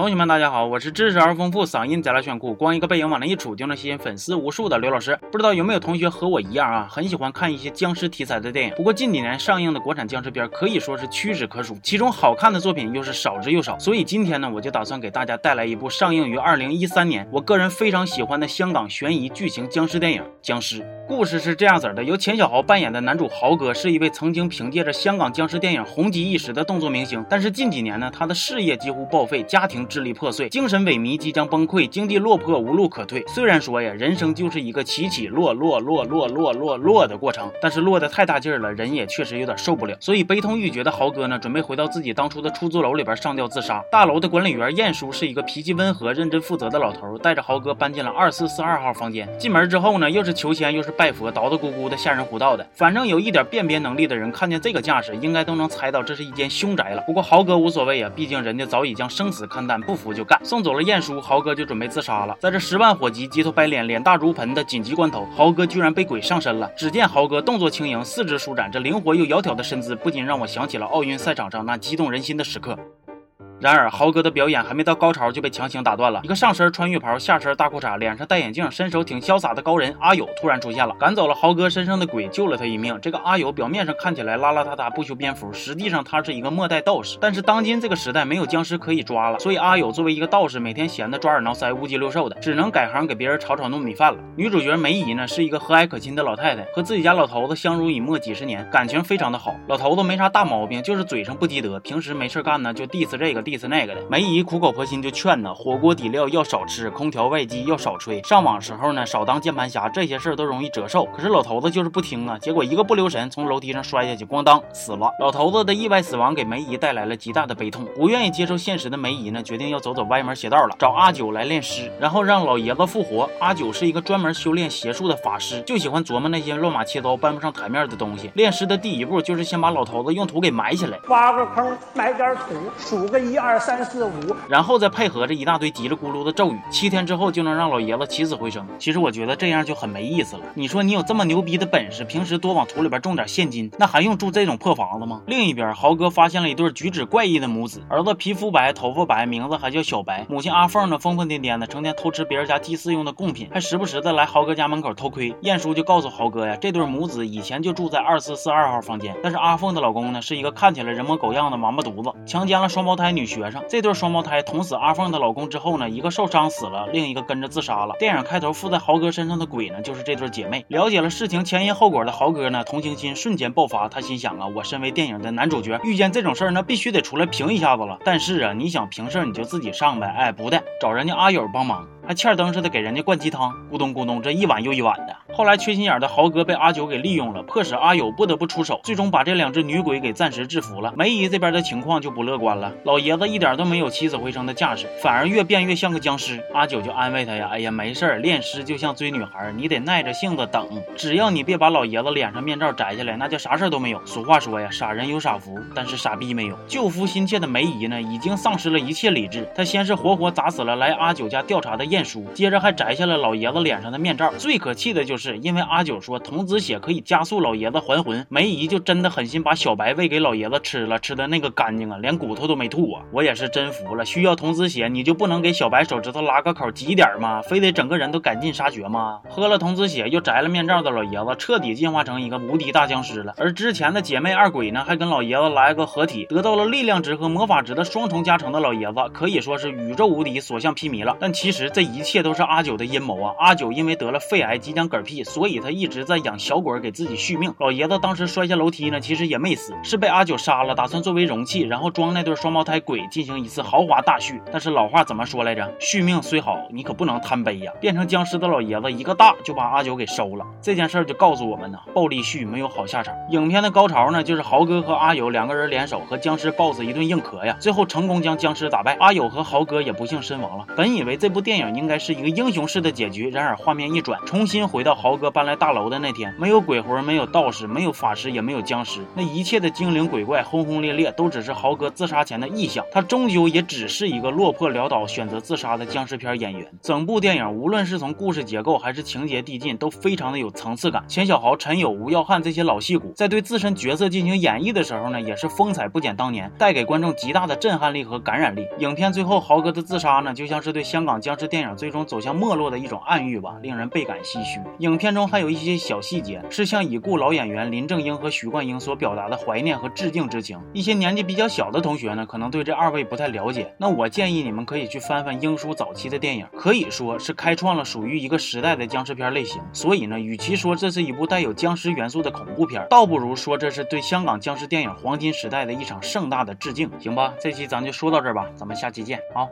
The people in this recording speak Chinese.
同学们，大家好，我是知识而丰富、嗓音贼拉炫酷、光一个背影往那一杵就能吸引粉丝无数的刘老师。不知道有没有同学和我一样啊，很喜欢看一些僵尸题材的电影。不过近几年上映的国产僵尸片可以说是屈指可数，其中好看的作品又是少之又少。所以今天呢，我就打算给大家带来一部上映于二零一三年，我个人非常喜欢的香港悬疑剧情僵尸电影《僵尸》。故事是这样子的：由钱小豪扮演的男主豪哥是一位曾经凭借着香港僵尸电影红极一时的动作明星，但是近几年呢，他的事业几乎报废，家庭。支离破碎，精神萎靡，即将崩溃，经济落魄，无路可退。虽然说呀，人生就是一个起起落落落落落落落的过程，但是落得太大劲儿了，人也确实有点受不了。所以悲痛欲绝的豪哥呢，准备回到自己当初的出租楼里边上吊自杀。大楼的管理员晏叔是一个脾气温和、认真负责的老头，带着豪哥搬进了二四四二号房间。进门之后呢，又是求签又是拜佛，叨叨咕咕的吓人胡道的。反正有一点辨别能力的人，看见这个架势，应该都能猜到这是一间凶宅了。不过豪哥无所谓呀，毕竟人家早已将生死看敢。不服就干！送走了晏殊，豪哥就准备自杀了。在这十万火急、急头白脸、脸大如盆的紧急关头，豪哥居然被鬼上身了。只见豪哥动作轻盈，四肢舒展，这灵活又窈窕的身姿，不禁让我想起了奥运赛场上那激动人心的时刻。然而，豪哥的表演还没到高潮就被强行打断了。一个上身穿浴袍、下身大裤衩、脸上戴眼镜、身手挺潇洒的高人阿友突然出现了，赶走了豪哥身上的鬼，救了他一命。这个阿友表面上看起来邋邋遢遢、不修边幅，实际上他是一个末代道士。但是当今这个时代没有僵尸可以抓了，所以阿友作为一个道士，每天闲得抓耳挠腮、乌鸡六兽的，只能改行给别人炒炒糯米饭了。女主角梅姨呢，是一个和蔼可亲的老太太，和自己家老头子相濡以沫几十年，感情非常的好。老头子没啥大毛病，就是嘴上不积德，平时没事干呢就 diss 这个 diss 那个的。梅姨。苦口婆心就劝呢，火锅底料要少吃，空调外机要少吹，上网时候呢少当键盘侠，这些事儿都容易折寿。可是老头子就是不听啊，结果一个不留神从楼梯上摔下去，咣当死了。老头子的意外死亡给梅姨带来了极大的悲痛，不愿意接受现实的梅姨呢，决定要走走歪门邪道了，找阿九来练尸，然后让老爷子复活。阿九是一个专门修炼邪术的法师，就喜欢琢磨那些乱码七糟搬不上台面的东西。练尸的第一步就是先把老头子用土给埋起来，挖个坑，埋点土，数个一二三四五。然后再配合着一大堆叽里咕噜的咒语，七天之后就能让老爷子起死回生。其实我觉得这样就很没意思了。你说你有这么牛逼的本事，平时多往土里边种点现金，那还用住这种破房子吗？另一边，豪哥发现了一对举止怪异的母子，儿子皮肤白，头发白，名字还叫小白。母亲阿凤呢，疯疯癫癫的，成天偷吃别人家祭祀用的贡品，还时不时的来豪哥家门口偷窥。晏叔就告诉豪哥呀，这对母子以前就住在二四四二号房间，但是阿凤的老公呢，是一个看起来人模狗样的王八犊子，强奸了双胞胎女学生。这对双胞胎。捅死阿凤的老公之后呢，一个受伤死了，另一个跟着自杀了。电影开头附在豪哥身上的鬼呢，就是这对姐妹。了解了事情前因后果的豪哥呢，同情心瞬间爆发。他心想啊，我身为电影的男主角，遇见这种事儿，那必须得出来评一下子了。但是啊，你想评事儿你就自己上呗，哎，不的，找人家阿友帮忙。还欠灯似的给人家灌鸡汤，咕咚咕咚，这一碗又一碗的。后来缺心眼的豪哥被阿九给利用了，迫使阿友不得不出手，最终把这两只女鬼给暂时制服了。梅姨这边的情况就不乐观了，老爷子一点都没有起死回生的架势，反而越变越像个僵尸。阿九就安慰他呀，哎呀，没事儿，练尸就像追女孩，你得耐着性子等，只要你别把老爷子脸上面罩摘下来，那就啥事儿都没有。俗话说呀，傻人有傻福，但是傻逼没有。救夫心切的梅姨呢，已经丧失了一切理智，她先是活活砸死了来阿九家调查的燕。书，接着还摘下了老爷子脸上的面罩。最可气的就是，因为阿九说童子血可以加速老爷子还魂，梅姨就真的狠心把小白喂给老爷子吃了，吃的那个干净啊，连骨头都没吐啊！我也是真服了，需要童子血你就不能给小白手指头拉个口挤点吗？非得整个人都赶尽杀绝吗？喝了童子血又摘了面罩的老爷子，彻底进化成一个无敌大僵尸了。而之前的姐妹二鬼呢，还跟老爷子来个合体，得到了力量值和魔法值的双重加成的老爷子，可以说是宇宙无敌，所向披靡了。但其实这。一切都是阿九的阴谋啊！阿九因为得了肺癌，即将嗝屁，所以他一直在养小鬼给自己续命。老爷子当时摔下楼梯呢，其实也没死，是被阿九杀了，打算作为容器，然后装那对双胞胎鬼进行一次豪华大续。但是老话怎么说来着？续命虽好，你可不能贪杯呀！变成僵尸的老爷子一个大就把阿九给收了。这件事就告诉我们呢，暴力续没有好下场。影片的高潮呢，就是豪哥和阿友两个人联手和僵尸 BOSS 一顿硬磕呀，最后成功将僵尸打败，阿友和豪哥也不幸身亡了。本以为这部电影。应该是一个英雄式的结局。然而画面一转，重新回到豪哥搬来大楼的那天，没有鬼魂，没有道士，没有法师，也没有僵尸，那一切的精灵鬼怪轰轰烈烈，都只是豪哥自杀前的臆想。他终究也只是一个落魄潦倒、选择自杀的僵尸片演员。整部电影无论是从故事结构还是情节递进，都非常的有层次感。钱小豪、陈友、吴耀汉这些老戏骨在对自身角色进行演绎的时候呢，也是风采不减当年，带给观众极大的震撼力和感染力。影片最后豪哥的自杀呢，就像是对香港僵尸电电影最终走向没落的一种暗喻吧，令人倍感唏嘘。影片中还有一些小细节，是向已故老演员林正英和许冠英所表达的怀念和致敬之情。一些年纪比较小的同学呢，可能对这二位不太了解，那我建议你们可以去翻翻英叔早期的电影，可以说是开创了属于一个时代的僵尸片类型。所以呢，与其说这是一部带有僵尸元素的恐怖片，倒不如说这是对香港僵尸电影黄金时代的一场盛大的致敬，行吧？这期咱就说到这儿吧，咱们下期见，好。